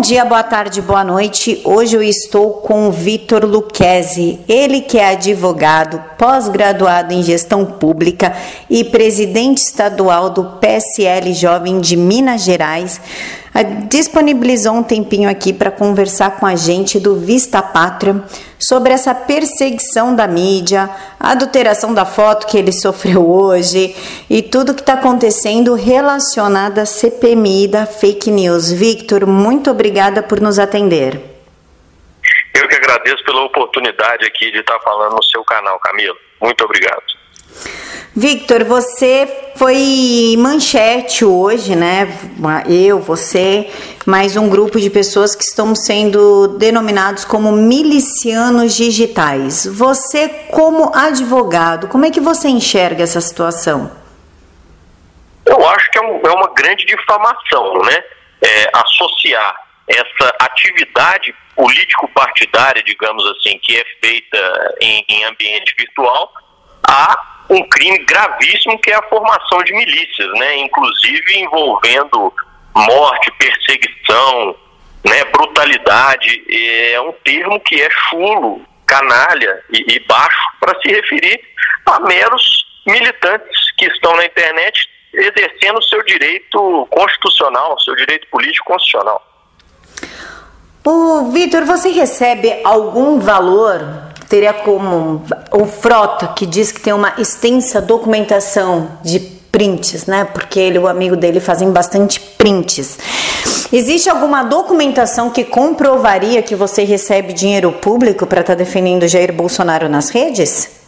Bom dia, boa tarde, boa noite. Hoje eu estou com o Vitor Luquezzi, ele que é advogado, pós-graduado em gestão pública e presidente estadual do PSL Jovem de Minas Gerais. Ah, disponibilizou um tempinho aqui para conversar com a gente do Vista Pátria sobre essa perseguição da mídia, a adulteração da foto que ele sofreu hoje e tudo que está acontecendo relacionado à CPMI da fake news. Victor, muito obrigada por nos atender. Eu que agradeço pela oportunidade aqui de estar falando no seu canal, Camilo. Muito obrigado. Victor, você foi manchete hoje, né? Eu, você, mais um grupo de pessoas que estão sendo denominados como milicianos digitais. Você, como advogado, como é que você enxerga essa situação? Eu acho que é, um, é uma grande difamação, né? É, associar essa atividade político-partidária, digamos assim, que é feita em, em ambiente virtual, a um crime gravíssimo que é a formação de milícias, né? Inclusive envolvendo morte, perseguição, né? Brutalidade. É um termo que é chulo, canalha e, e baixo para se referir a meros militantes que estão na internet exercendo o seu direito constitucional, seu direito político constitucional. O Vitor, você recebe algum valor teria como o Frota, que diz que tem uma extensa documentação de prints, né? Porque ele e o amigo dele fazem bastante prints. Existe alguma documentação que comprovaria que você recebe dinheiro público para estar tá defendendo Jair Bolsonaro nas redes?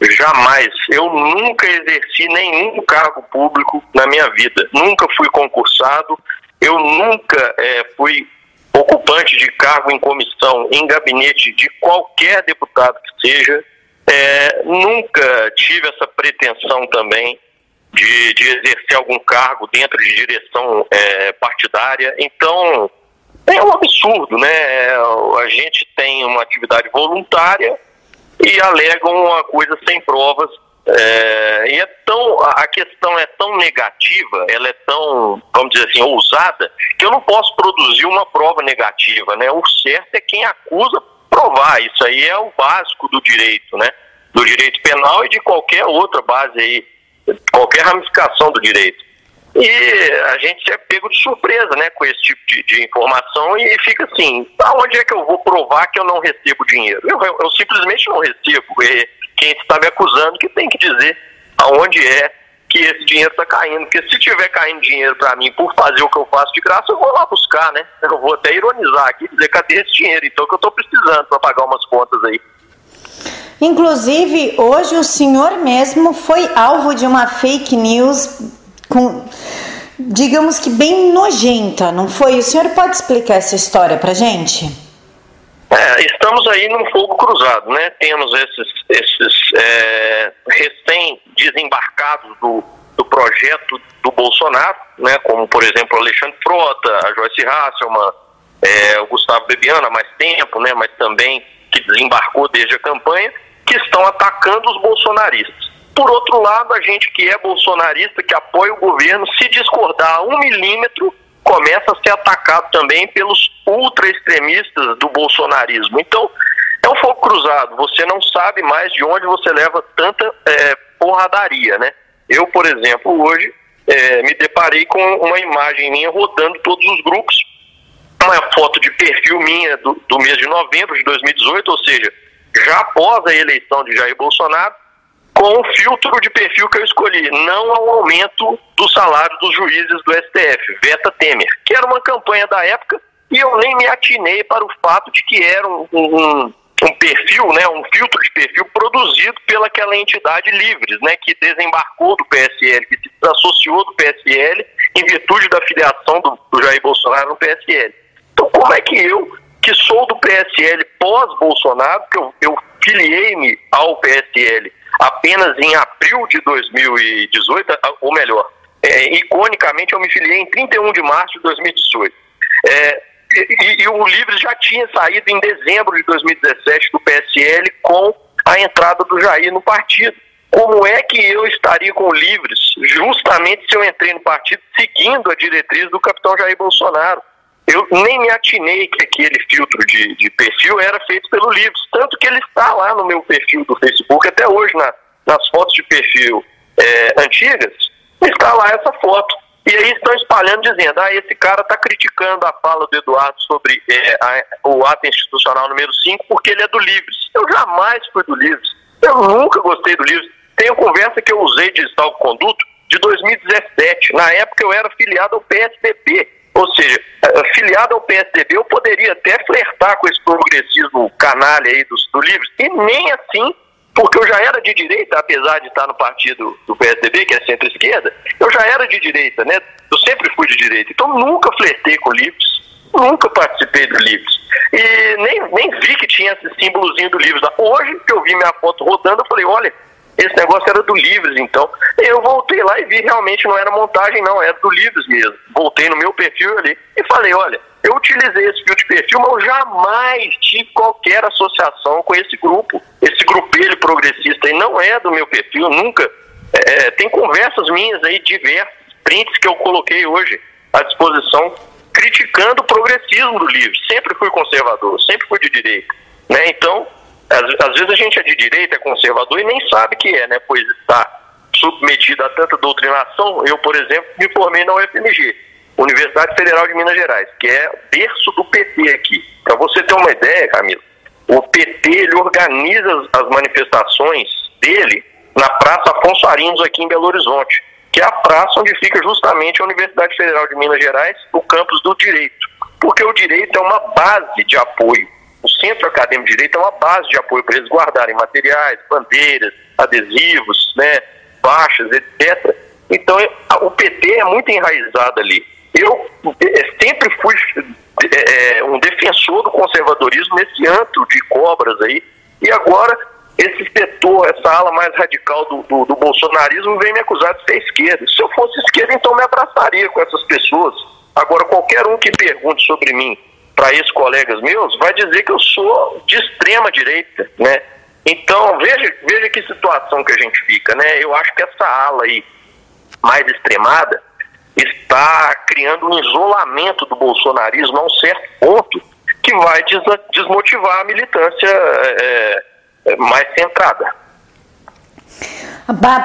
Jamais. Eu nunca exerci nenhum cargo público na minha vida. Nunca fui concursado. Eu nunca é, fui ocupante de cargo em comissão, em gabinete de qualquer deputado que seja, é, nunca tive essa pretensão também de, de, exercer algum cargo dentro de direção é, partidária. Então, é um absurdo, né? A gente tem uma atividade voluntária e alegam uma coisa sem provas é, e é tão, a questão é tão negativa, ela é tão, vamos dizer assim, ousada, que eu não posso produzir uma prova negativa, né? O certo é quem acusa provar, isso aí é o básico do direito, né? Do direito penal e de qualquer outra base aí, qualquer ramificação do direito. E a gente é pego de surpresa, né, com esse tipo de, de informação e fica assim, aonde é que eu vou provar que eu não recebo dinheiro? Eu, eu, eu simplesmente não recebo. E, quem está me acusando que tem que dizer aonde é que esse dinheiro está caindo. Porque se tiver caindo dinheiro para mim por fazer o que eu faço de graça, eu vou lá buscar, né? Eu vou até ironizar aqui dizer cadê esse dinheiro, então que eu estou precisando para pagar umas contas aí. Inclusive, hoje o senhor mesmo foi alvo de uma fake news com, digamos que bem nojenta, não foi? O senhor pode explicar essa história para gente? É, estamos aí num fogo cruzado, né? Temos esses, esses é, recém-desembarcados do, do projeto do Bolsonaro, né? Como, por exemplo, Alexandre Frota, a Joyce Hasselman, é, o Gustavo Bebiano há mais tempo, né? Mas também que desembarcou desde a campanha, que estão atacando os bolsonaristas. Por outro lado, a gente que é bolsonarista, que apoia o governo, se discordar um milímetro, começa a ser atacado também pelos ultra-extremistas do bolsonarismo. Então, é um fogo cruzado. Você não sabe mais de onde você leva tanta é, porradaria, né? Eu, por exemplo, hoje é, me deparei com uma imagem minha rodando todos os grupos, uma foto de perfil minha do, do mês de novembro de 2018, ou seja, já após a eleição de Jair Bolsonaro, com o filtro de perfil que eu escolhi, não ao aumento do salário dos juízes do STF, Veta Temer, que era uma campanha da época e eu nem me atinei para o fato de que era um, um, um perfil, né, um filtro de perfil produzido pelaquela entidade Livres, né, que desembarcou do PSL, que se associou do PSL em virtude da filiação do, do Jair Bolsonaro no PSL. Então, como é que eu, que sou do PSL pós-Bolsonaro, que eu, eu filiei-me ao PSL apenas em abril de 2018, ou melhor, é, iconicamente eu me filiei em 31 de março de 2018. É, e, e, o Livres já tinha saído em dezembro de 2017 do PSL com a entrada do Jair no partido. Como é que eu estaria com o Livres justamente se eu entrei no partido seguindo a diretriz do capitão Jair Bolsonaro? Eu nem me atinei que aquele filtro de, de perfil era feito pelo Livros, tanto que ele está lá no meu perfil do Facebook até hoje, na, nas fotos de perfil é, antigas, está lá essa foto. E aí estão espalhando dizendo, ah, esse cara está criticando a fala do Eduardo sobre é, a, o ato institucional número 5 porque ele é do Livres. Eu jamais fui do Livres. Eu nunca gostei do Livres. Uma conversa que eu usei de salvo-conduto de 2017. Na época eu era filiado ao PSDB. Ou seja, filiado ao PSDB eu poderia até flertar com esse progressismo canalha aí do, do Livres. E nem assim porque eu já era de direita, apesar de estar no partido do PSDB, que é centro-esquerda, eu já era de direita, né? Eu sempre fui de direita. Então nunca flertei com livros, nunca participei do livros. E nem, nem vi que tinha esse símbolozinho do livros. Hoje que eu vi minha foto rodando, eu falei, olha, esse negócio era do Livres, então. Eu voltei lá e vi realmente não era montagem, não, era do Livres mesmo. Voltei no meu perfil ali e falei, olha, eu utilizei esse fio de perfil, mas eu jamais tive qualquer associação com esse grupo. Esse grupelho progressista aí não é do meu perfil, nunca. É, é tem conversas minhas aí, diversas, prints que eu coloquei hoje à disposição, criticando o progressismo do livro. Sempre fui conservador, sempre fui de direita. Né? Então, às, às, vezes a gente é de direita, é conservador e nem sabe que é, né? Pois está submetido a tanta doutrinação. Eu, por exemplo, me formei na UFMG, Universidade Federal de Minas Gerais, que é berço do PT aqui. Para você ter uma ideia, Camilo, o PT ele organiza as manifestações dele na Praça Afonso Arinos aqui em Belo Horizonte, que é a praça onde fica justamente a Universidade Federal de Minas Gerais, o campus do direito. Porque o direito é uma base de apoio o Centro Acadêmico de Direito é uma base de apoio para eles guardarem materiais, bandeiras, adesivos, né, faixas, etc. Então, o PT é muito enraizado ali. Eu é, sempre fui é, é, um defensor do conservadorismo nesse antro de cobras aí, e agora esse setor, essa ala mais radical do, do, do bolsonarismo vem me acusar de ser esquerda. Se eu fosse esquerda, então me abraçaria com essas pessoas. Agora, qualquer um que pergunte sobre mim para esses colegas meus, vai dizer que eu sou de extrema direita, né? Então, veja, veja que situação que a gente fica, né? Eu acho que essa ala aí mais extremada está criando um isolamento do bolsonarismo a um certo ponto que vai desmotivar a militância é, é, mais centrada.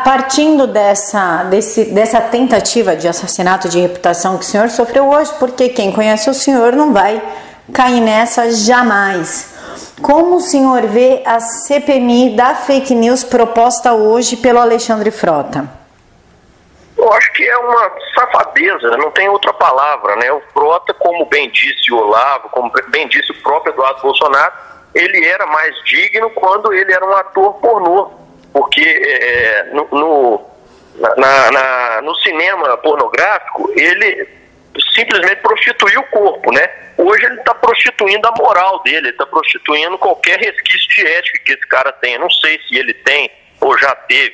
Partindo dessa, desse, dessa tentativa de assassinato de reputação que o senhor sofreu hoje, porque quem conhece o senhor não vai cair nessa jamais. Como o senhor vê a CPMI da fake news proposta hoje pelo Alexandre Frota? Eu acho que é uma safadeza, não tem outra palavra, né? O Frota, como bem disse o Olavo, como bem disse o próprio Eduardo Bolsonaro, ele era mais digno quando ele era um ator pornô, porque é, no, no, na, na, no cinema pornográfico ele simplesmente prostituiu o corpo, né? Hoje ele está prostituindo a moral dele, ele está prostituindo qualquer resquício de ética que esse cara tem. Não sei se ele tem ou já teve,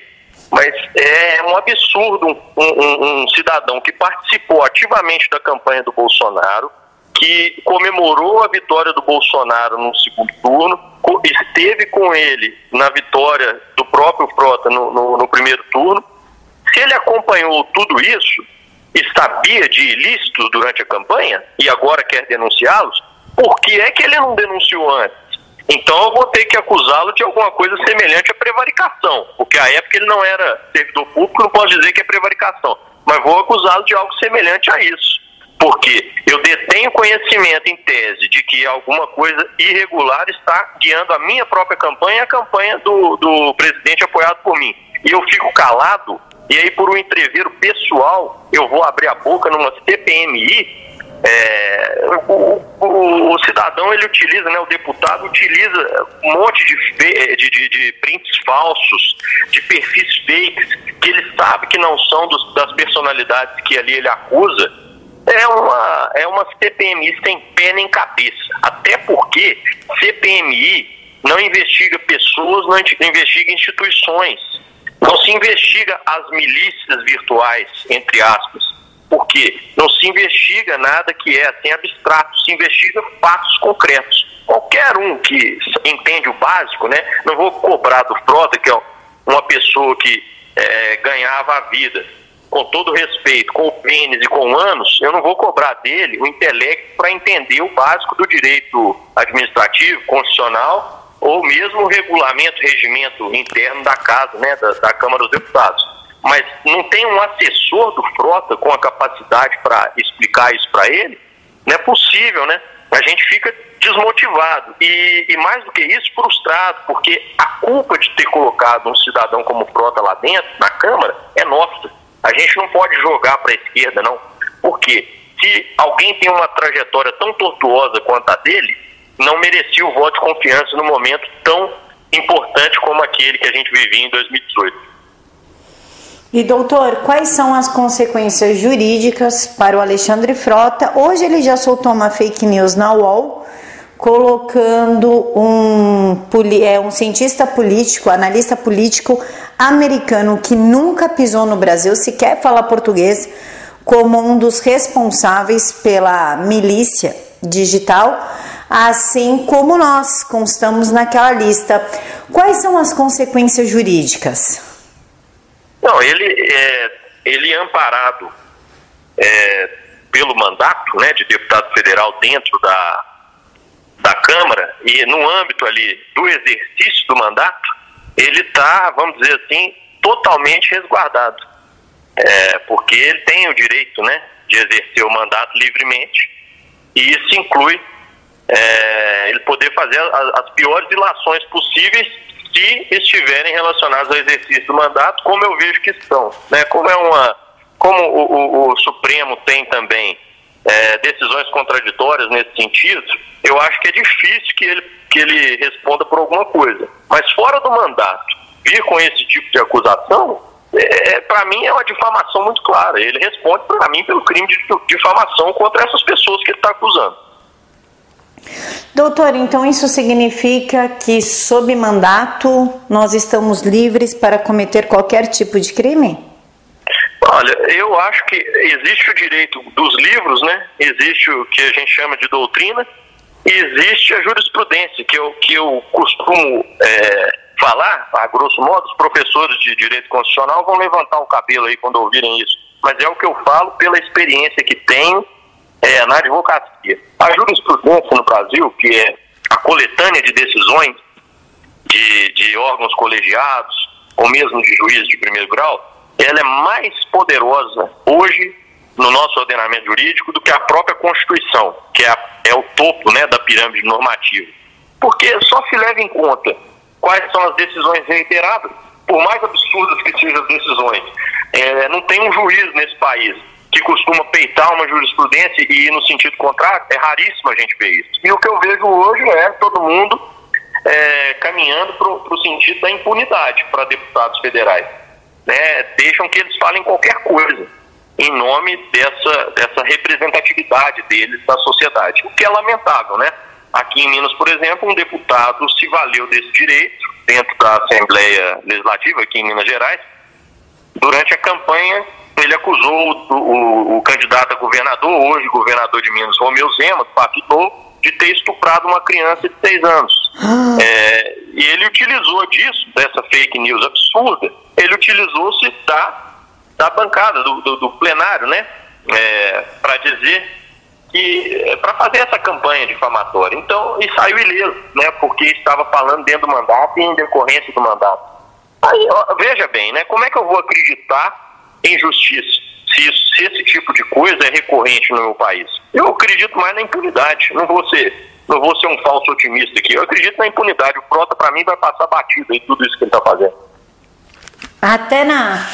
mas é um absurdo um, um, um cidadão que participou ativamente da campanha do Bolsonaro, que comemorou a vitória do Bolsonaro no segundo turno, esteve com ele na vitória do próprio Frota no, no, no primeiro turno. Se ele acompanhou tudo isso, e sabia de ilícitos durante a campanha e agora quer denunciá-los, por que é que ele não denunciou antes? Então eu vou ter que acusá-lo de alguma coisa semelhante à prevaricação, porque à época ele não era servidor público, não posso dizer que é prevaricação, mas vou acusá-lo de algo semelhante a isso. Porque eu detenho conhecimento em tese de que alguma coisa irregular está guiando a minha própria campanha e a campanha do, do presidente apoiado por mim. E eu fico calado e aí, por um entreveiro pessoal, eu vou abrir a boca numa CPMI. É, o, o, o, cidadão ele utiliza, né, o deputado utiliza um monte de, de, de, de prints falsos, de perfis fakes, que ele sabe que não são dos, das personalidades que ali ele acusa, é uma, é uma CPMI sem pé nem cabeça. Até porque CPMI não investiga pessoas, não investiga instituições. Não se investiga as milícias virtuais, entre aspas. Por quê? Não se investiga nada que é assim abstrato, se investiga fatos concretos. Qualquer um que entende o básico, né? Não vou cobrar do Frota, que é uma pessoa que é, ganhava a vida com todo respeito, com o pênis e com anos, eu não vou cobrar dele o intelecto para entender o básico do direito administrativo, constitucional, ou mesmo o regulamento, regimento interno da casa, né, da, da Câmara dos Deputados. Mas não tem um assessor do Frota com a capacidade para explicar isso para ele? Não é possível, né? A gente fica desmotivado e, e, mais do que isso, frustrado, porque a culpa de ter colocado um cidadão como Frota lá dentro, na Câmara, é nossa. A gente não pode jogar para a esquerda, não. Porque se alguém tem uma trajetória tão tortuosa quanto a dele, não merecia o voto de confiança no momento tão importante como aquele que a gente vivia em 2018. E doutor, quais são as consequências jurídicas para o Alexandre Frota? Hoje ele já soltou uma fake news na UOL, colocando um, é, um cientista político, analista político americano que nunca pisou no Brasil, sequer fala português, como um dos responsáveis pela milícia digital, assim como nós constamos naquela lista. Quais são as consequências jurídicas? Não, ele é, ele é amparado é, pelo mandato né, de deputado federal dentro da, da Câmara e no âmbito ali do exercício do mandato, ele está, vamos dizer assim, totalmente resguardado. É, porque ele tem o direito né, de exercer o mandato livremente e isso inclui é, ele poder fazer as, as piores ilações possíveis se estiverem relacionados ao exercício do mandato, como eu vejo que estão. Né? Como é uma, como o, o, o Supremo tem também é, decisões contraditórias nesse sentido, eu acho que é difícil que ele, que ele responda por alguma coisa. Mas fora do mandato, vir com esse tipo de acusação, é, é para mim é uma difamação muito clara. Ele responde para mim pelo crime de difamação contra essas pessoas que ele está acusando. Doutor, então isso significa que, sob mandato, nós estamos livres para cometer qualquer tipo de crime? Olha, eu acho que existe o direito dos livros, né? Existe o que a gente chama de doutrina, e existe a jurisprudência, que eu, que eu costumo é, falar, a grosso modo, os professores de direito constitucional vão levantar o cabelo aí quando ouvirem isso. Mas é o que eu falo pela experiência que tenho é, na advocacia. A jurisprudência no Brasil, que é a coletânea de decisões de, de órgãos colegiados, ou mesmo de juízes de primeiro grau, ela é mais poderosa hoje no nosso ordenamento jurídico do que a própria Constituição, que é, a, é o topo né, da pirâmide normativa. Porque só se leva em conta quais são as decisões reiteradas, por mais absurdas que sejam as decisões. É, não tem um juiz nesse país que costuma peitar uma jurisprudência e ir no sentido contrário, é raríssimo a gente ver isso. E o que eu vejo hoje é todo mundo é, caminhando para o sentido da impunidade para deputados federais. Né? Deixam que eles falem qualquer coisa em nome dessa, dessa representatividade deles na sociedade, o que é lamentável, né? Aqui em Minas, por exemplo, um deputado se valeu desse direito dentro da Assembleia Legislativa, aqui em Minas Gerais, durante a campanha ele acusou o, o, o, candidato a governador, hoje governador de Minas, Romeu Zema, do Partido Novo, de ter estuprado uma criança de seis anos. Ah. É, e ele utilizou disso, dessa fake news absurda, ele utilizou-se da, da bancada, do, do, do plenário, né? É, para dizer que é, para fazer essa campanha difamatória. Então, e saiu ileso, né? Porque estava falando dentro do mandato e em decorrência do mandato. Aí, ó, veja bem, né? Como é que eu vou acreditar em justiça, se, isso, se esse tipo de coisa é recorrente no meu país. Eu acredito mais na impunidade, não vou ser, não vou ser um falso otimista aqui, eu acredito na impunidade, o Prota para mim vai passar batido em tudo isso que ele está fazendo. Até na,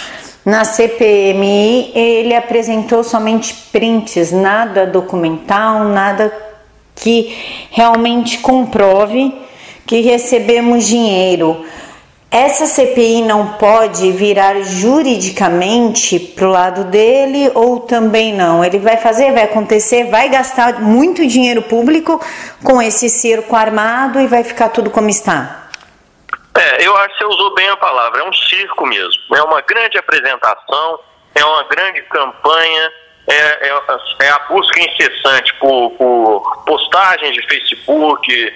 na CPMI ele apresentou somente prints, nada documental, nada que realmente comprove que recebemos dinheiro. Essa CPI não pode virar juridicamente para o lado dele ou também não? Ele vai fazer, vai acontecer, vai gastar muito dinheiro público com esse circo armado e vai ficar tudo como está? É, eu acho que você usou bem a palavra, é um circo mesmo. É uma grande apresentação, é uma grande campanha, é, é, é a busca incessante por, por postagens de Facebook,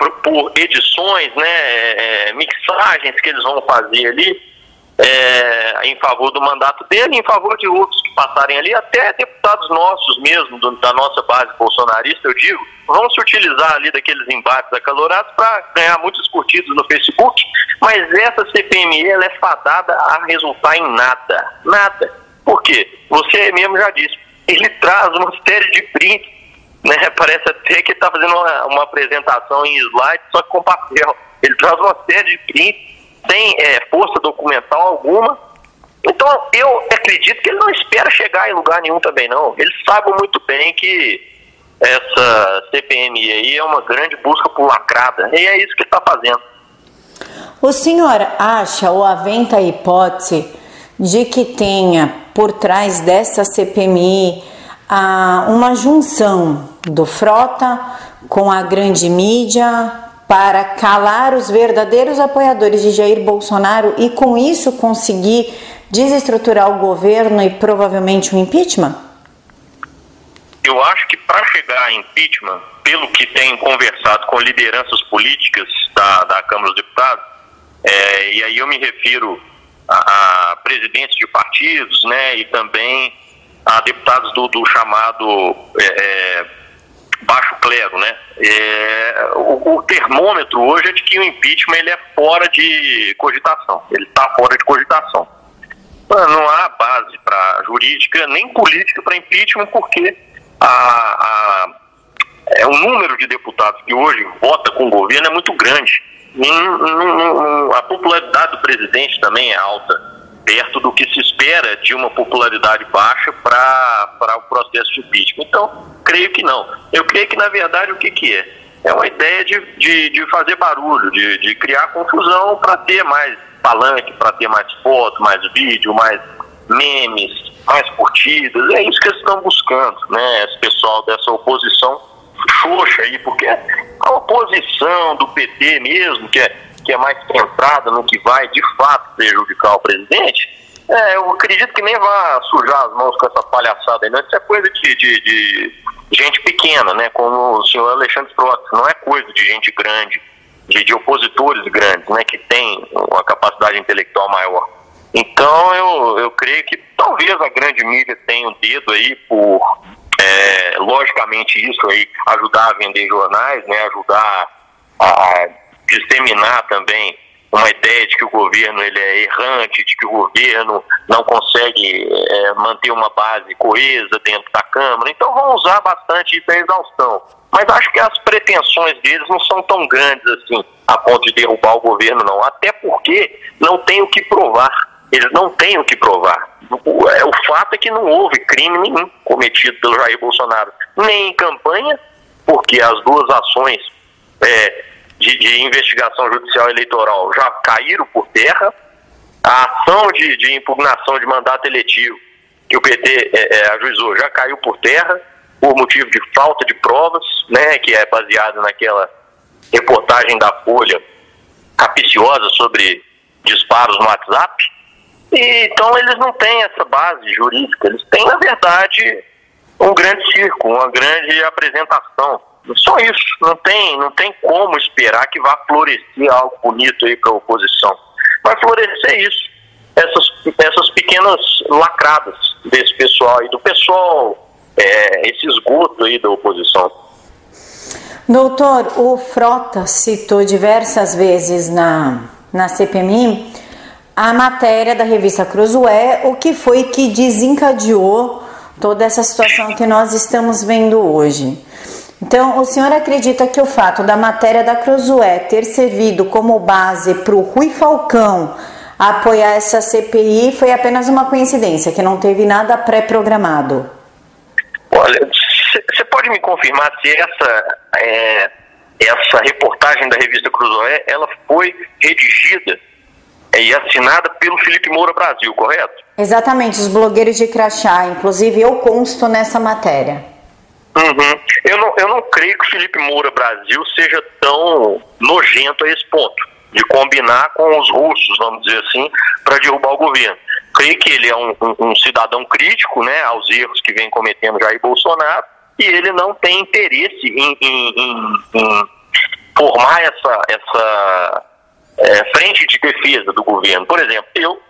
por, por edições, né, é, é, mixagens que eles vão fazer ali, é, em favor do mandato dele, em favor de outros que passarem ali, até deputados nossos mesmo, do, da nossa base bolsonarista, eu digo, vão se utilizar ali daqueles embates acalorados para ganhar muitos curtidos no Facebook, mas essa CPMI ela é fadada a resultar em nada, nada. Por quê? Você mesmo já disse, ele traz uma série de prints, né? Parece até que está fazendo uma, uma, apresentação em slide, só que com papel. Ele traz uma série de prints, sem é, força documental alguma. Então, eu acredito que ele não espera chegar em lugar nenhum também, não. Ele sabe muito bem que essa CPMI aí é uma grande busca por lacrada. E é isso que está fazendo. O senhor acha ou aventa a hipótese de que tenha por trás dessa CPMI a, uma junção do Frota com a grande mídia para calar os verdadeiros apoiadores de Jair Bolsonaro e com isso conseguir desestruturar o governo e provavelmente um impeachment? Eu acho que para chegar a impeachment, pelo que tem conversado com lideranças políticas da, da Câmara dos Deputados, é, e aí eu me refiro a, a, presidentes de partidos, né, e também a deputados do, do chamado é, é, baixo clero, né. É, o, o, termômetro hoje é de que o impeachment ele é fora de cogitação, ele está fora de cogitação. Não há base para jurídica nem política para impeachment porque a, a, é, o número de deputados que hoje vota com o governo é muito grande a popularidade do presidente também é alta, perto do que se espera de uma popularidade baixa para o processo de impeachment. Então, creio que não. Eu creio que, na verdade, o que, que é? É uma ideia de, de, de fazer barulho, de, de criar confusão para ter mais palanque, para ter mais foto, mais vídeo, mais memes, mais curtidas. É isso que eles estão buscando, né? Esse pessoal dessa oposição xoxa aí, porque a oposição do PT mesmo, que é, que é mais centrada no que vai de fato prejudicar o presidente, é, eu acredito que nem vá sujar as mãos com essa palhaçada aí, não. Isso é coisa de, de, de gente pequena, né? Como o senhor Alexandre Frota, não é coisa de gente grande, de, de opositores grandes, né? Que tem uma capacidade intelectual maior. Então eu, eu creio que talvez a grande mídia tenha um dedo aí por é, logicamente isso aí ajudar a vender jornais, né, ajudar a disseminar também uma ideia de que o governo ele é errante, de que o governo não consegue é, manter uma base coesa dentro da Câmara. Então vão usar bastante isso exaustão. Mas acho que as pretensões deles não são tão grandes assim, a ponto de derrubar o governo, não. Até porque não tem o que provar. Eles não têm o que provar. O, é, o fato é que não houve crime nenhum cometido pelo Jair Bolsonaro, nem em campanha, porque as duas ações é, de, de, investigação judicial eleitoral já caíram por terra, a ação de, de impugnação de mandato eletivo que o PT é, é, ajuizou já caiu por terra, por motivo de falta de provas, né, que é baseado naquela reportagem da Folha capiciosa sobre disparos no WhatsApp. E, então eles não têm essa base jurídica, eles têm, na verdade, um grande circo, uma grande apresentação. Só isso, não tem, não tem como esperar que vá florescer algo bonito aí para a oposição. Vai florescer isso, essas, essas pequenas lacradas desse pessoal aí, do pessoal, é, esse esgoto aí da oposição. Doutor, o Frota citou diversas vezes na, na CPMI a matéria da revista Cruzoé, o que foi que desencadeou toda essa situação que nós estamos vendo hoje. Então, o senhor acredita que o fato da matéria da Cruzoé ter servido como base para o Rui Falcão apoiar essa CPI foi apenas uma coincidência, que não teve nada pré-programado? Olha, você pode me confirmar se essa, é, essa reportagem da revista Cruzoé ela foi redigida e assinada pelo Felipe Moura Brasil, correto? Exatamente, os blogueiros de crachá. Inclusive, eu consto nessa matéria. Uhum. Eu, não, eu não creio que o Felipe Moura Brasil seja tão nojento a esse ponto, de combinar com os russos, vamos dizer assim, para derrubar o governo. Creio que ele é um, um, um, cidadão crítico né, aos erros que vem cometendo Jair Bolsonaro e ele não tem interesse em, em, em, em formar essa, essa é, frente de defesa do governo. Por exemplo, eu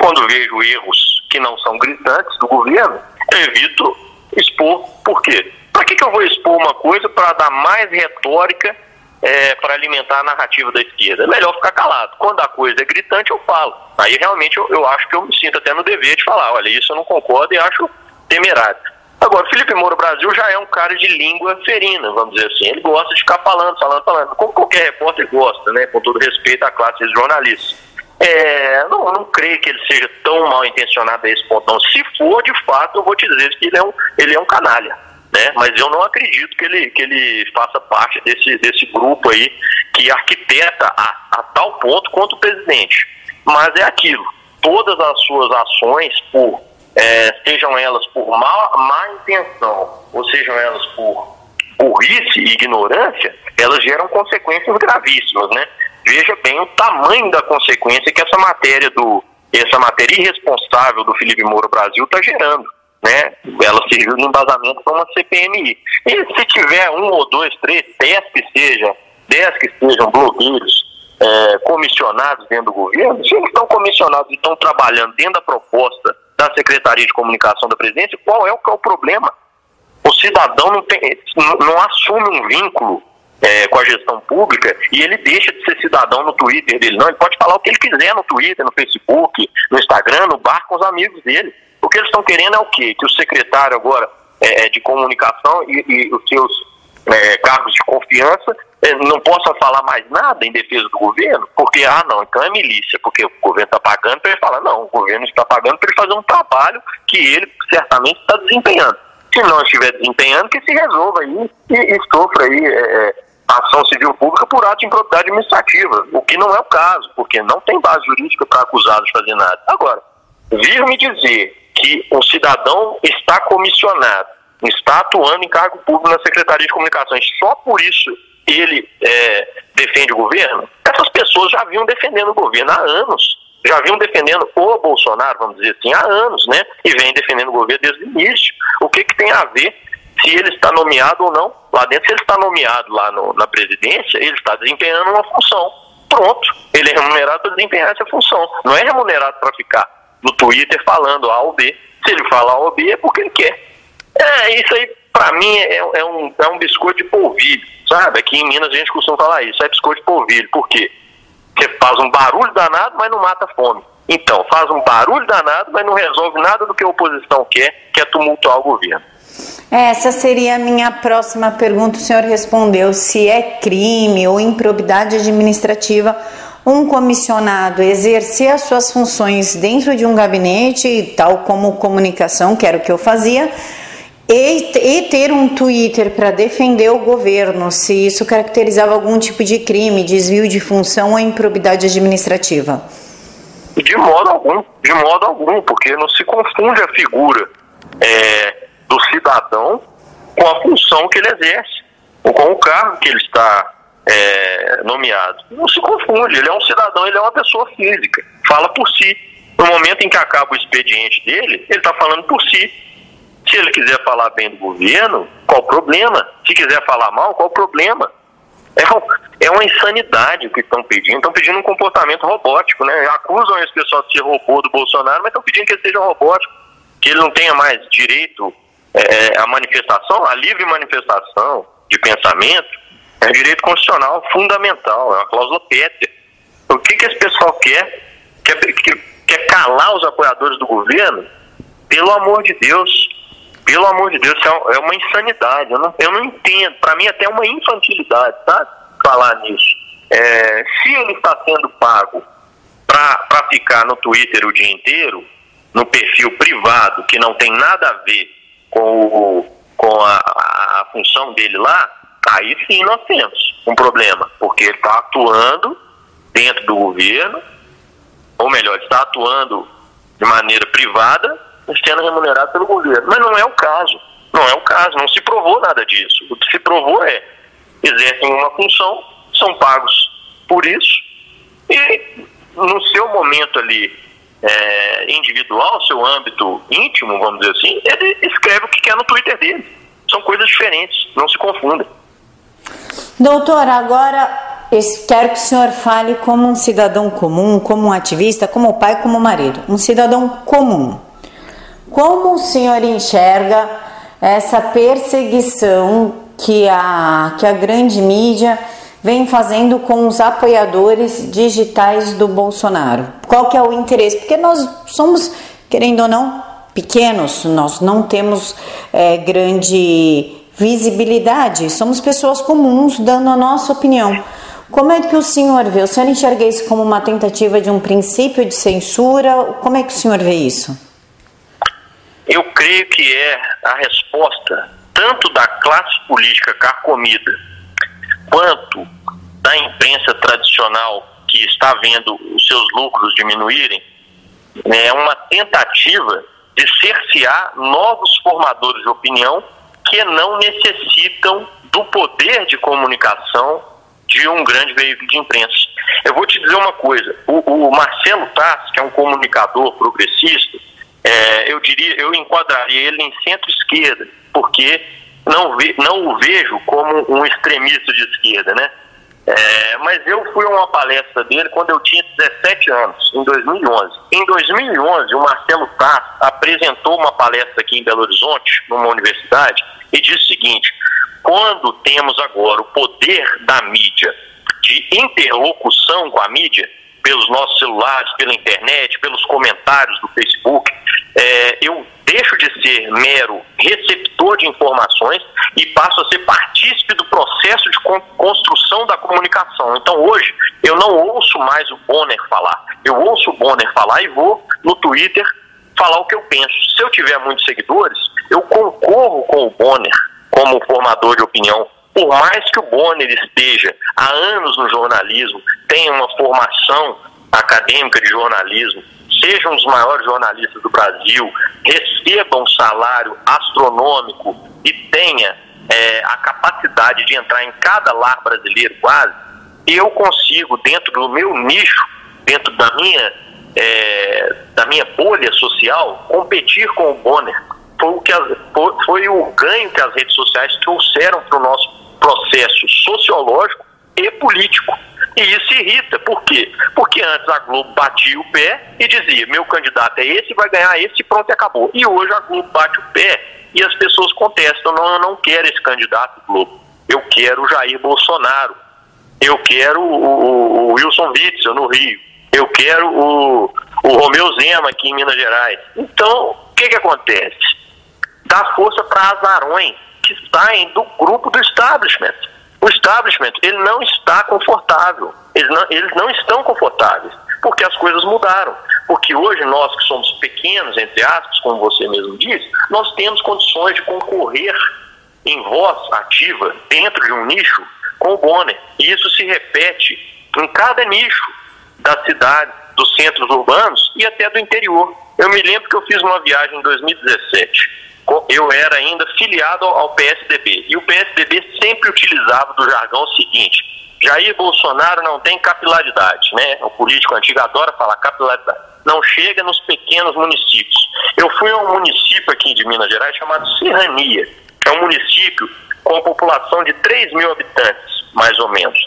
quando vejo erros que não são gritantes do governo, evito expor. Por quê? Para que, que eu vou expor uma coisa para dar mais retórica é, para alimentar a narrativa da esquerda? É melhor ficar calado. Quando a coisa é gritante, eu falo. Aí realmente eu, eu acho que eu me sinto até no dever de falar: olha, isso eu não concordo e acho temerário. Agora, Felipe Moura Brasil já é um cara de língua ferina, vamos dizer assim. Ele gosta de ficar falando, falando, falando. Como qualquer repórter gosta, né? Com todo respeito à classe de jornalistas. É, não, não creio que ele seja tão mal intencionado a esse ponto, não. Se for, de fato, eu vou te dizer que ele é um, ele é um canalha. Né? Mas eu não acredito que ele, que ele faça parte desse, desse grupo aí que arquiteta a, a tal ponto quanto o presidente. Mas é aquilo. Todas as suas ações, por é, sejam elas por má, má intenção ou sejam elas por burrice e ignorância, elas geram consequências gravíssimas, né? Veja bem o tamanho da consequência que essa matéria do essa matéria irresponsável do Felipe Moura Brasil está gerando, né? Ela serviu de embasamento para uma CPMI. E se tiver um ou dois, três, dez que seja, dez que sejam blogueiros é, comissionados dentro do governo, se eles estão comissionados e estão trabalhando dentro da proposta da Secretaria de Comunicação da Presidência, qual é o, é o problema? O cidadão não, tem, não, não assume um vínculo é, com a gestão pública e ele deixa de ser cidadão no Twitter dele. Não, ele pode falar o que ele quiser no Twitter, no Facebook, no Instagram, no bar com os amigos dele. O que eles estão querendo é o quê? Que o secretário agora é, é de comunicação e, e os seus é, cargos de confiança é, não possa falar mais nada em defesa do governo, porque, ah, não, então é milícia, porque o governo está pagando para ele falar, não, o governo está pagando para ele fazer um trabalho que ele certamente está desempenhando. Se não estiver desempenhando, que se resolva aí e, e sofra aí é, é, ação civil pública por ato de improbidade administrativa, o que não é o caso, porque não tem base jurídica para acusados de fazer nada. Agora, vir me dizer que um cidadão está comissionado, está atuando em cargo público na Secretaria de Comunicações, só por isso ele é, defende o governo, essas pessoas já vinham defendendo o governo há anos. Já vinham defendendo o Bolsonaro, vamos dizer assim, há anos, né? E vem defendendo o governo desde o início. O que, que tem a ver se ele está nomeado ou não lá dentro? Se ele está nomeado lá no, na presidência, ele está desempenhando uma função. Pronto, ele é remunerado para desempenhar essa função. Não é remunerado para ficar no Twitter falando A ou B. Se ele fala A ou B é porque ele quer. É, isso aí, para mim, é, é, um, é um biscoito de polvilho Sabe? Aqui em Minas a gente costuma falar isso, é biscoito de polvilho. Por quê? Você faz um barulho danado, mas não mata fome. Então, faz um barulho danado, mas não resolve nada do que a oposição quer, que é tumultuar o governo. Essa seria a minha próxima pergunta. O senhor respondeu se é crime ou improbidade administrativa um comissionado exercer as suas funções dentro de um gabinete, tal como comunicação, que era o que eu fazia, e, ter um Twitter para defender o governo, se isso caracterizava algum tipo de crime, desvio de função ou improbidade administrativa? De modo algum, de modo algum, porque não se confunde a figura é, do cidadão com a função que ele exerce, ou com o cargo que ele está é, nomeado. Não se confunde, ele é um cidadão, ele é uma pessoa física, fala por si. No momento em que acaba o expediente dele, ele está falando por si. Se ele quiser falar bem do governo, qual o problema? Se quiser falar mal, qual o problema? É, é uma insanidade o que estão pedindo. Estão pedindo um comportamento robótico, né? Acusam esse pessoal de ser robô do Bolsonaro, mas estão pedindo que ele seja robótico, que ele não tenha mais direito é, à manifestação, a livre manifestação de pensamento, é um direito constitucional fundamental, é uma cláusula pétrea. O que, que esse pessoal quer? Quer, quer calar os apoiadores do governo? Pelo amor de Deus, pelo amor de Deus, é, é uma insanidade. Eu não, eu não entendo. Para mim, até uma infantilidade, tá? Falar nisso. É, se ele está sendo pago para ficar no Twitter o dia inteiro, no perfil privado, que não tem nada a ver com, o, com a, a função dele lá, aí sim nós temos um problema, porque ele está atuando dentro do governo, ou melhor, está atuando de maneira privada sendo remunerado pelo governo. Mas não é o caso. Não é o caso, não se provou nada disso. O que se provou é exercem uma função, são pagos por isso, e no seu momento ali é, individual, seu âmbito íntimo, vamos dizer assim, ele escreve o que quer no Twitter dele. São coisas diferentes, não se confundem. Doutor, agora quero que o senhor fale como um cidadão comum, como um ativista, como pai, como marido, um cidadão comum. Como o senhor enxerga essa perseguição que a, que a grande mídia vem fazendo com os apoiadores digitais do Bolsonaro? Qual que é o interesse? Porque nós somos, querendo ou não, pequenos, nós não temos é, grande visibilidade, somos pessoas comuns dando a nossa opinião. Como é que o senhor vê? O senhor enxerga isso como uma tentativa de um princípio de censura? Como é que o senhor vê isso? Eu creio que é a resposta tanto da classe política carcomida quanto da imprensa tradicional que está vendo os seus lucros diminuírem, é uma tentativa de cercear novos formadores de opinião que não necessitam do poder de comunicação de um grande veículo de imprensa. Eu vou te dizer uma coisa: o, o Marcelo Tassi, que é um comunicador progressista, é, eu diria, eu enquadraria ele em centro-esquerda, porque não, ve, não o vejo como um extremista de esquerda, né? É, mas eu fui a uma palestra dele quando eu tinha 17 anos, em 2011. Em 2011, o Marcelo Tassi apresentou uma palestra aqui em Belo Horizonte, numa universidade, e disse o seguinte: quando temos agora o poder da mídia de interlocução com a mídia, pelos nossos celulares, pela internet, pelos comentários do Facebook, é, eu deixo de ser mero receptor de informações e passo a ser partícipe do processo de construção da comunicação. Então hoje eu não ouço mais o Bonner falar, eu ouço o Bonner falar e vou no Twitter falar o que eu penso. Se eu tiver muitos seguidores, eu concorro com o Bonner como formador de opinião. Por mais que o Bonner esteja há anos no jornalismo, tenha uma formação acadêmica de jornalismo, seja um dos maiores jornalistas do Brasil, receba um salário astronômico e tenha é, a capacidade de entrar em cada lar brasileiro quase, eu consigo, dentro do meu nicho, dentro da minha, é, da minha bolha social, competir com o Bonner. Foi o, que as, foi, foi o ganho que as redes sociais trouxeram para o nosso processo sociológico e político. E isso irrita. Por quê? Porque antes a Globo batia o pé e dizia: meu candidato é esse, vai ganhar esse, pronto e acabou. E hoje a Globo bate o pé e as pessoas contestam: não, eu não quero esse candidato Globo. Eu quero o Jair Bolsonaro. Eu quero o, o Wilson Witzel no Rio. Eu quero o, o Romeu Zema aqui em Minas Gerais. Então, o que, que acontece? dá força para azarões que saem do grupo do establishment. O establishment, ele não está confortável, eles não, eles não estão confortáveis, porque as coisas mudaram. Porque hoje nós que somos pequenos, entre aspas, como você mesmo disse, nós temos condições de concorrer em voz ativa dentro de um nicho com o Bonner. E isso se repete em cada nicho da cidade, dos centros urbanos e até do interior. Eu me lembro que eu fiz uma viagem em 2017 eu era ainda filiado ao PSDB. E o PSDB sempre utilizava do jargão seguinte: Jair Bolsonaro não tem capilaridade, né? O político antigo adora falar capilaridade. Não chega nos pequenos municípios. Eu fui a um município aqui de Minas Gerais chamado Serrania, que é um município com população de 3 mil habitantes, mais ou menos.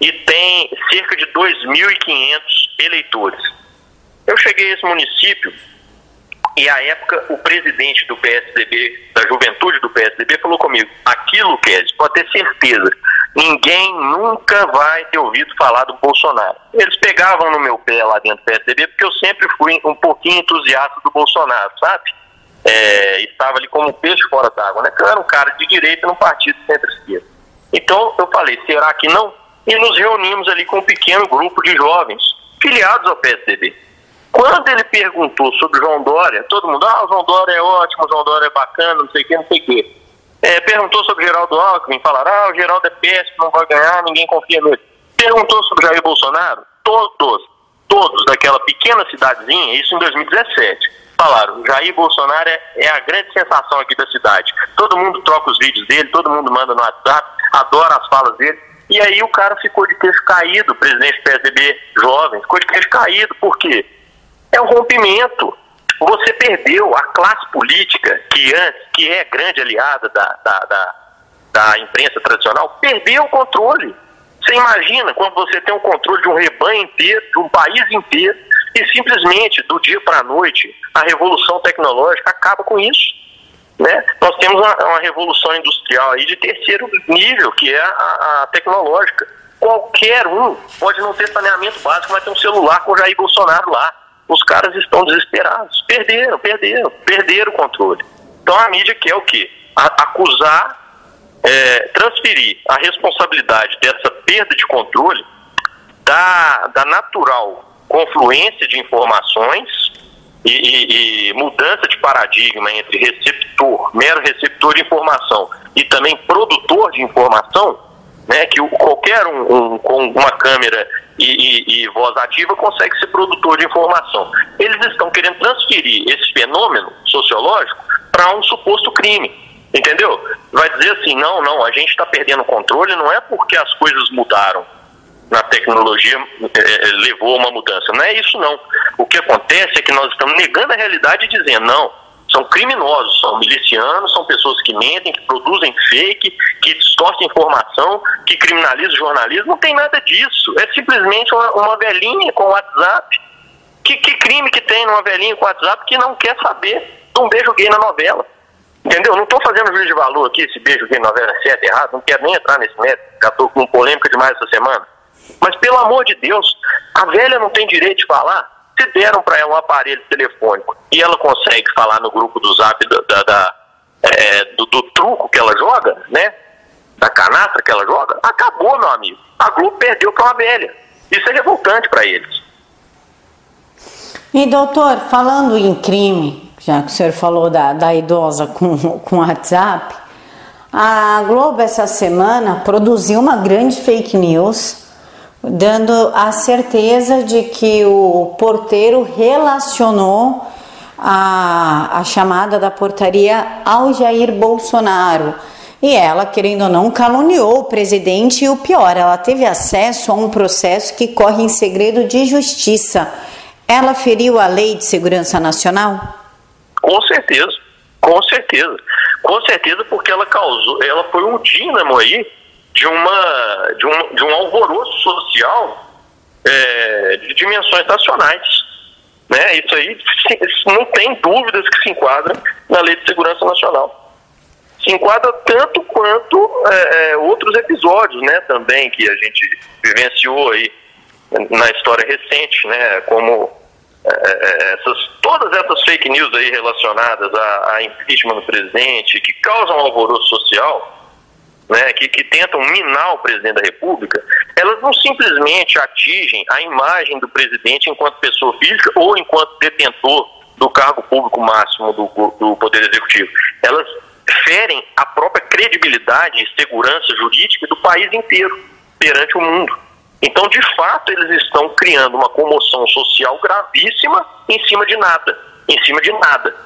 E tem cerca de 2.500 eleitores. Eu cheguei a esse município e à época, o presidente do PSDB, da juventude do PSDB, falou comigo: aquilo, Kézio, pode ter certeza, ninguém nunca vai ter ouvido falar do Bolsonaro. Eles pegavam no meu pé lá dentro do PSDB, porque eu sempre fui um pouquinho entusiasta do Bolsonaro, sabe? É, estava ali como um peixe fora d'água, né? Eu era um cara de direita no partido centro-esquerda. Então eu falei: será que não? E nos reunimos ali com um pequeno grupo de jovens filiados ao PSDB. Quando ele perguntou sobre João Dória, todo mundo, ah, o João Dória é ótimo, o João Dória é bacana, não sei o que, não sei o que. É, perguntou sobre Geraldo Alckmin, falaram, ah, o Geraldo é péssimo, não vai ganhar, ninguém confia nele. Perguntou sobre Jair Bolsonaro, todos, todos daquela pequena cidadezinha, isso em 2017, falaram, Jair Bolsonaro é, é a grande sensação aqui da cidade. Todo mundo troca os vídeos dele, todo mundo manda no WhatsApp, adora as falas dele. E aí o cara ficou de queixo caído, presidente do PSDB jovem, ficou de queixo caído, por quê? É um rompimento. Você perdeu a classe política, que, antes, que é grande aliada da, da, da, da imprensa tradicional, perdeu o controle. Você imagina quando você tem o controle de um rebanho inteiro, de um país inteiro, e simplesmente, do dia para a noite, a revolução tecnológica acaba com isso. Né? Nós temos uma, uma revolução industrial aí de terceiro nível, que é a, a, tecnológica. Qualquer um pode não ter saneamento básico, mas ter um celular com o Jair Bolsonaro lá. Os caras estão desesperados. Perderam, perderam, perderam o controle. Então a mídia quer o quê? A, acusar é, transferir a responsabilidade dessa perda de controle da, da natural confluência de informações e, e, e, mudança de paradigma entre receptor, mero receptor de informação e também produtor de informação, né, que qualquer um, um, com uma câmera e, e, voz ativa consegue ser produtor de informação. Eles estão querendo transferir esse fenômeno sociológico para um suposto crime. Entendeu? Vai dizer assim, não, não, a gente está perdendo o controle, não é porque as coisas mudaram na tecnologia, é, levou a uma mudança. Não é isso não. O que acontece é que nós estamos negando a realidade e dizendo, não, são criminosos, são milicianos, são pessoas que mentem, que produzem fake, que distorcem informação, que criminalizam jornalismo. Não tem nada disso. É simplesmente uma, uma velhinha com WhatsApp. Que, que crime que tem numa velhinha com WhatsApp que não quer saber de um beijo gay na novela? Entendeu? Não estou fazendo juízo de valor aqui, se beijo que novela é certo, errado, não quero nem entrar nesse método, já estou com polêmica demais essa semana. Mas pelo amor de Deus, a velha não tem direito de falar? Se deram para ela um aparelho telefônico e ela consegue falar no grupo do zap da, da, da é, do, do, truco que ela joga, né? Da canastra que ela joga, acabou, meu amigo. A Globo perdeu para uma velha. Isso é revoltante para eles. E doutor, falando em crime, já que o senhor falou da, da idosa com, com WhatsApp, a Globo essa semana produziu uma grande fake news, dando a certeza de que o porteiro relacionou a, a chamada da portaria ao Jair Bolsonaro. E ela, querendo ou não, caluniou o presidente e o pior, ela teve acesso a um processo que corre em segredo de justiça. Ela feriu a Lei de Segurança Nacional? Com certeza, com certeza. Com certeza porque ela causou, ela foi um dínamo aí de, uma, de, um, de um alvoroço social é, de dimensões nacionais. Né? Isso aí não tem dúvidas que se enquadra na Lei de Segurança Nacional. Se enquadra tanto quanto é, é, outros episódios né, também que a gente vivenciou aí na história recente, né, como é, é, essas, todas essas fake news aí relacionadas a, a impeachment do presidente, que causam alvoroço social, né, que, que tentam minar o presidente da República, elas não simplesmente atingem a imagem do presidente enquanto pessoa física ou enquanto detentor do cargo público máximo do, do Poder Executivo. Elas ferem a própria credibilidade e segurança jurídica do país inteiro perante o mundo. Então, de fato, eles estão criando uma comoção social gravíssima em cima de nada. Em cima de nada.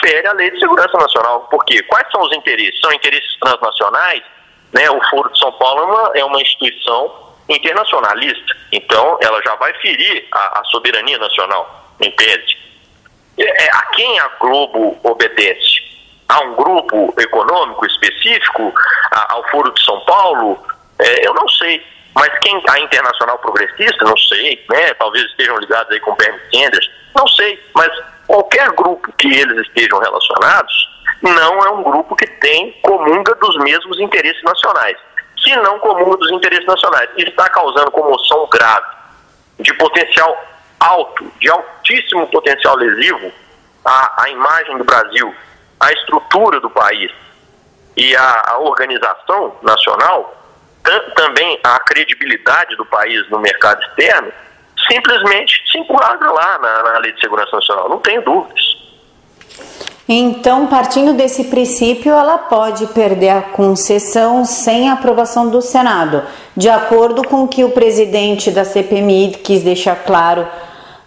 Fere a Lei de Segurança Nacional. Por quê? Quais são os interesses? São interesses transnacionais? Né? O Foro de São Paulo é uma, é uma instituição internacionalista. Então, ela já vai ferir a, a soberania nacional, em tese. É, a quem a Globo obedece? A um grupo econômico específico? A, ao Foro de São Paulo? É, eu não sei. Mas quem a internacional progressista, não sei, né? Talvez estejam ligados aí com Bernie Sanders, não sei. Mas qualquer grupo que eles estejam relacionados, não é um grupo que tem comunga dos mesmos interesses nacionais. Se não comunga dos interesses nacionais, está causando comoção grave, de potencial alto, de altíssimo potencial lesivo à, à imagem do Brasil, à estrutura do país e à, à organização nacional, também a credibilidade do país no mercado externo, simplesmente se enquadra lá na, na Lei de Segurança Nacional, não tenho dúvidas. Então, partindo desse princípio, ela pode perder a concessão sem aprovação do Senado, de acordo com o que o presidente da CPMI quis deixar claro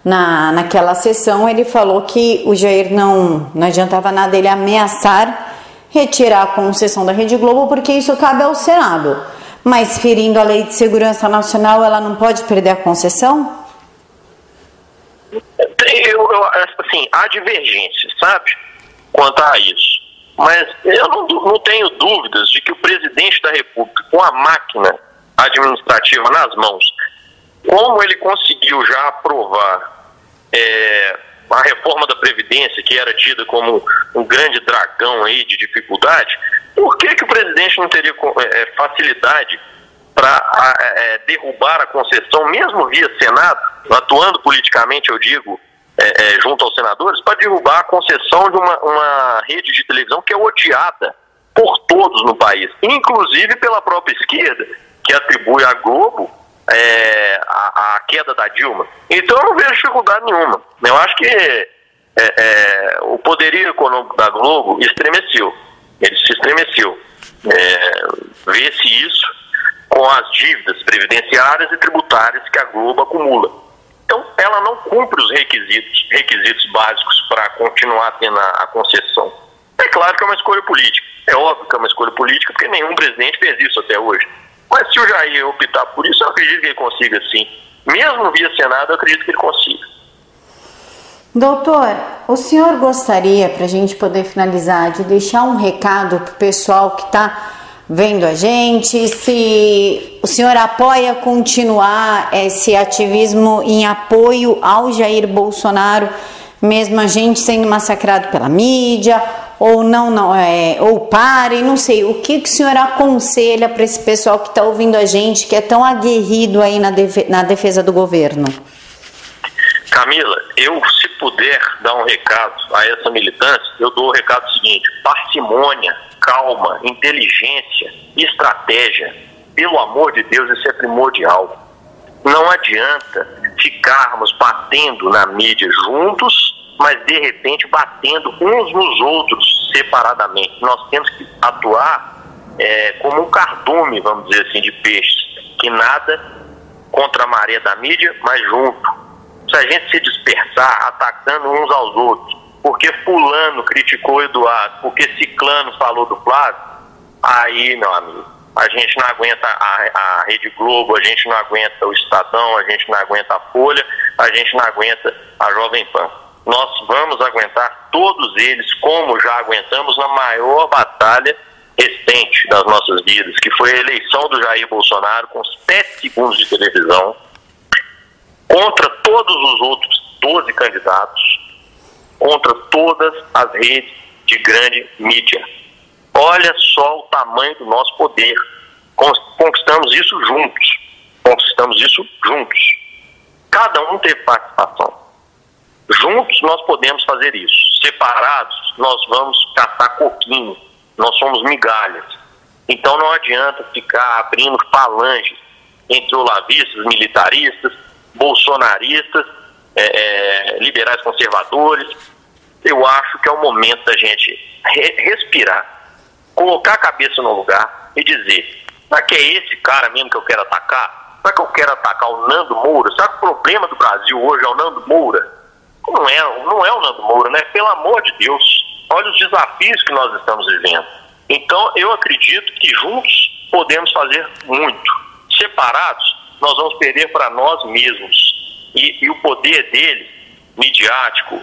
na, naquela sessão. Ele falou que o Jair não, não adiantava nada ele ameaçar retirar a concessão da Rede Globo, porque isso cabe ao Senado. Mas ferindo a Lei de Segurança Nacional, ela não pode perder a concessão? Eu, eu, assim, há divergência, sabe? Quanto a isso. Mas eu não, não tenho dúvidas de que o presidente da República, com a máquina administrativa nas mãos. Como ele conseguiu já aprovar é, a reforma da Previdência, que era tida como um grande dragão aí de dificuldade, por que, que o presidente não teria é, facilidade para é, derrubar a concessão, mesmo via Senado, atuando politicamente, eu digo, é, é, junto aos senadores, para derrubar a concessão de uma, uma rede de televisão que é odiada por todos no país, inclusive pela própria esquerda, que atribui à Globo é, a, a, queda da Dilma. Então eu não vejo dificuldade nenhuma. Eu acho que é, é, o poderio econômico da Globo estremeceu. Ele se estremeceu. É, vê-se isso com as dívidas previdenciárias e tributárias que a Globo acumula. Então, ela não cumpre os requisitos, requisitos básicos para continuar tendo a, a concessão. É claro que é uma escolha política. É óbvio que é uma escolha política, porque nenhum presidente fez isso até hoje. Mas se o Jair optar por isso, eu acredito que ele consiga sim. Mesmo via Senado, eu acredito que ele consiga. Doutor, o senhor gostaria, para a gente poder finalizar, de deixar um recado para o pessoal que está vendo a gente, se o senhor apoia continuar esse ativismo em apoio ao Jair Bolsonaro, mesmo a gente sendo massacrado pela mídia, ou não, não é, ou pare, não sei. O que, que o senhor aconselha para esse pessoal que está ouvindo a gente, que é tão aguerrido aí na, defesa, na defesa do governo? Camila, eu, se puder dar um recado a essa militância, eu dou o recado seguinte: parcimônia, calma, inteligência, estratégia. Pelo amor de Deus, isso é primordial. Não adianta ficarmos batendo na mídia juntos mas de repente batendo uns nos outros separadamente. Nós temos que atuar é, como um cardume, vamos dizer assim, de peixes, que nada contra a maré da mídia, mas junto. Se a gente se dispersar atacando uns aos outros, porque fulano criticou Eduardo, porque ciclano falou do Flávio, aí, meu amigo, a gente não aguenta a, a Rede Globo, a gente não aguenta o Estadão, a gente não aguenta a Folha, a gente não aguenta a Jovem Pan. Nós vamos aguentar todos eles, como já aguentamos na maior batalha recente das nossas vidas, que foi a eleição do Jair Bolsonaro com sete segundos de televisão, contra todos os outros 12 candidatos, contra todas as redes de grande mídia. Olha só o tamanho do nosso poder. Conquistamos isso juntos. Conquistamos isso juntos. Cada um teve participação. Juntos nós podemos fazer isso. Separados, nós vamos catar coquinho. Nós somos migalhas. Então não adianta ficar abrindo falanges entre olavistas, militaristas, bolsonaristas, é, é, liberais conservadores. Eu acho que é o momento da gente re respirar, colocar a cabeça no lugar e dizer: será que é esse cara mesmo que eu quero atacar? Será que eu quero atacar o Nando Moura? Será que o problema do Brasil hoje é o Nando Moura? Não é, não é o Nando Moura, né? Pelo amor de Deus, olha os desafios que nós estamos vivendo. Então, eu acredito que juntos podemos fazer muito. Separados, nós vamos perder para nós mesmos. E, e, o poder dele, midiático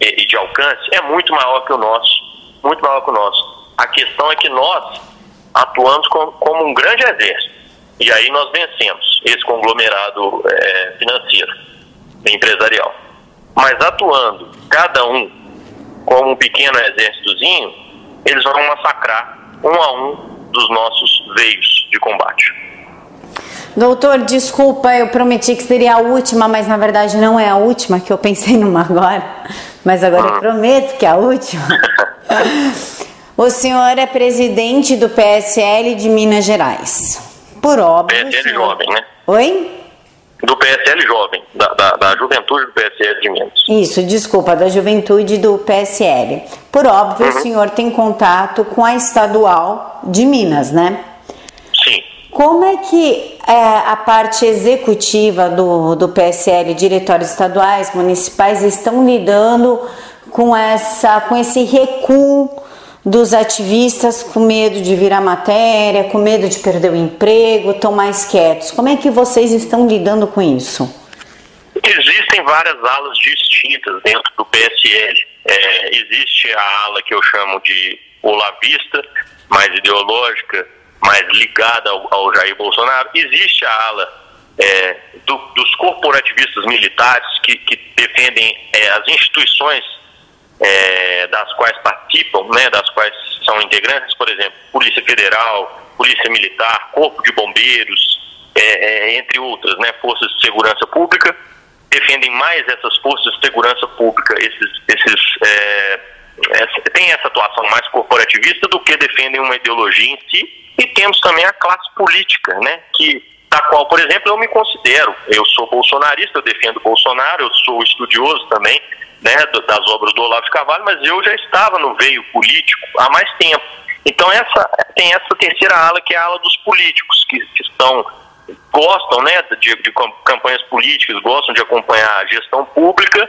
e, e de alcance, é muito maior que o nosso. Muito maior que o nosso. A questão é que nós atuamos como, como um grande exército. E aí nós vencemos esse conglomerado é, financeiro, empresarial mas atuando cada um como um pequeno exércitozinho, eles vão massacrar um a um dos nossos veios de combate. Doutor, desculpa, eu prometi que seria a última, mas na verdade não é a última, que eu pensei numa agora, mas agora eu prometo que é a última. o senhor é presidente do PSL de Minas Gerais. Por óbvio. PSL senhor... jovem, né? Oi? do PSL Jovem, da, da, da, juventude do PSL de Minas. Isso, desculpa, da juventude do PSL. Por óbvio, uhum. o senhor tem contato com a estadual de Minas, né? Como é que é, a parte executiva do, do PSL, diretórios estaduais, municipais, estão lidando com, essa, com esse recuo dos ativistas com medo de virar matéria, com medo de perder o emprego, estão mais quietos. Como é que vocês estão lidando com isso? Existem várias alas distintas dentro do PSL. É, existe a ala que eu chamo de olavista, mais ideológica, mais ligada ao, ao Jair Bolsonaro. Existe a ala é, do, dos corporativistas militares que, que defendem é, as instituições é, das quais participam, né, das quais são integrantes, por exemplo, Polícia Federal, Polícia Militar, Corpo de Bombeiros, é, é, entre outras, né, forças de segurança pública, defendem mais essas forças de segurança pública, esses, esses é, tem essa atuação mais corporativista do que defendem uma ideologia em si, e temos também a classe política, né, que da qual, por exemplo, eu me considero, eu sou bolsonarista, eu defendo Bolsonaro, eu sou estudioso também, né, das obras do Olavo de Carvalho, mas eu já estava no veio político há mais tempo. Então essa tem essa terceira ala que é a ala dos políticos que, que estão gostam, né, de, de campanhas políticas, gostam de acompanhar a gestão pública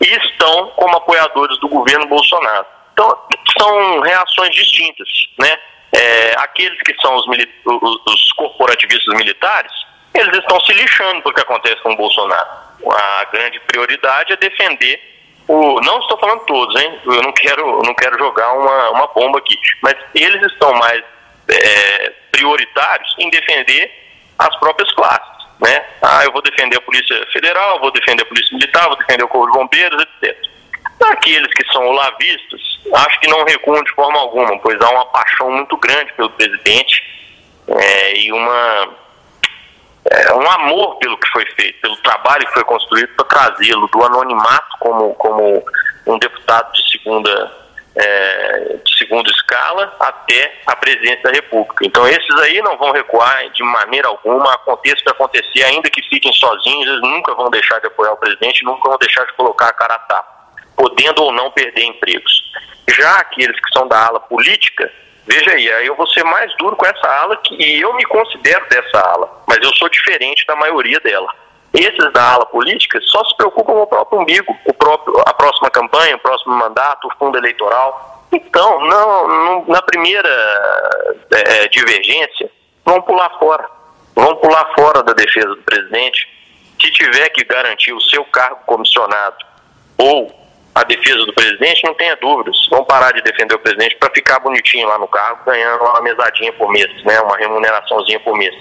e estão como apoiadores do governo Bolsonaro. Então são reações distintas, né? É, aqueles que são os, os corporativistas militares, eles estão se lixando porque acontece com o Bolsonaro. A grande prioridade é defender o, não estou falando todos, hein? Eu não quero, não quero jogar uma, uma bomba aqui, mas eles estão mais é, prioritários em defender as próprias classes, né? Ah, eu vou defender a Polícia Federal, vou defender a Polícia Militar, vou defender o Corpo de Bombeiros, etc. Aqueles que são olavistas, acho que não recuam de forma alguma, pois há uma paixão muito grande pelo presidente é, e uma é, um amor pelo que foi feito, pelo trabalho que foi construído para trazê-lo do anonimato como, como um deputado de segunda, é, de segunda escala até a presidência da República. Então esses aí não vão recuar de maneira alguma, aconteça o que acontecer, ainda que fiquem sozinhos, eles nunca vão deixar de apoiar o presidente, nunca vão deixar de colocar a cara a tapa, podendo ou não perder empregos. Já aqueles que são da ala política, Veja aí, aí eu vou ser mais duro com essa ala que, e eu me considero dessa ala, mas eu sou diferente da maioria dela. Esses da ala política só se preocupam com o próprio umbigo, o próprio, a próxima campanha, o próximo mandato, o fundo eleitoral. Então, não, não na primeira é, divergência, vão pular fora. Vão pular fora da defesa do presidente. Se tiver que garantir o seu cargo comissionado ou a defesa do presidente, não tenha dúvidas. Vão parar de defender o presidente para ficar bonitinho lá no cargo, ganhando uma mesadinha por mês, né, uma remuneraçãozinha por mês.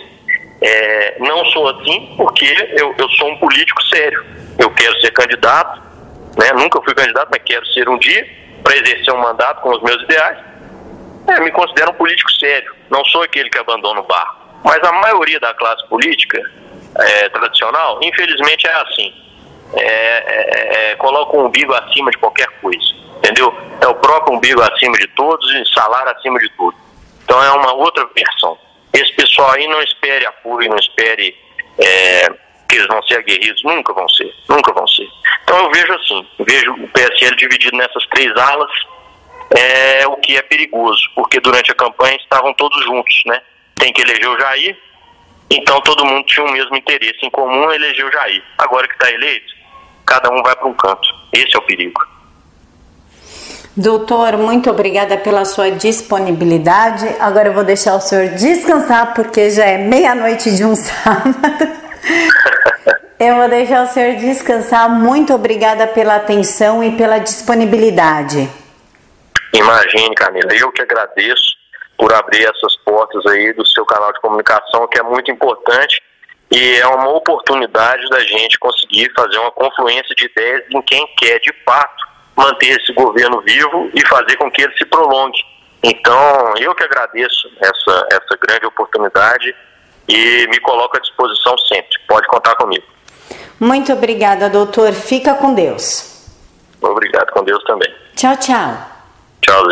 É, não sou assim porque eu, eu sou um político sério. Eu quero ser candidato, né, nunca fui candidato, mas quero ser um dia para exercer um mandato com os meus ideais. É, me considero um político sério. Não sou aquele que abandona o barco. Mas a maioria da classe política é, tradicional, infelizmente, é assim é, é, é, coloca o umbigo acima de qualquer coisa, entendeu? É o próprio umbigo acima de todos e salário acima de tudo. Então é uma outra versão. Esse pessoal aí não espere apoio, não espere é, que eles vão ser aguerridos, nunca vão ser, nunca vão ser. Então eu vejo assim, vejo o PSL dividido nessas três alas, é o que é perigoso, porque durante a campanha estavam todos juntos, né? Tem que eleger o Jair, então todo mundo tinha o mesmo interesse em comum, elegeu o Jair. Agora que está eleito, cada um vai para um canto. Esse é o perigo. Doutor, muito obrigada pela sua disponibilidade. Agora eu vou deixar o senhor descansar porque já é meia-noite de um sábado. eu vou deixar o senhor descansar. Muito obrigada pela atenção e pela disponibilidade. Imagine, Camila, eu que agradeço por abrir essas portas aí do seu canal de comunicação, que é muito importante e é uma oportunidade da gente conseguir fazer uma confluência de ideias em quem quer de fato manter esse governo vivo e fazer com que ele se prolongue. Então, eu que agradeço essa, essa grande oportunidade e me coloco à disposição sempre. Pode contar comigo. Muito obrigada, doutor. Fica com Deus. Obrigado, com Deus também. Tchau, tchau. Tchauzinho.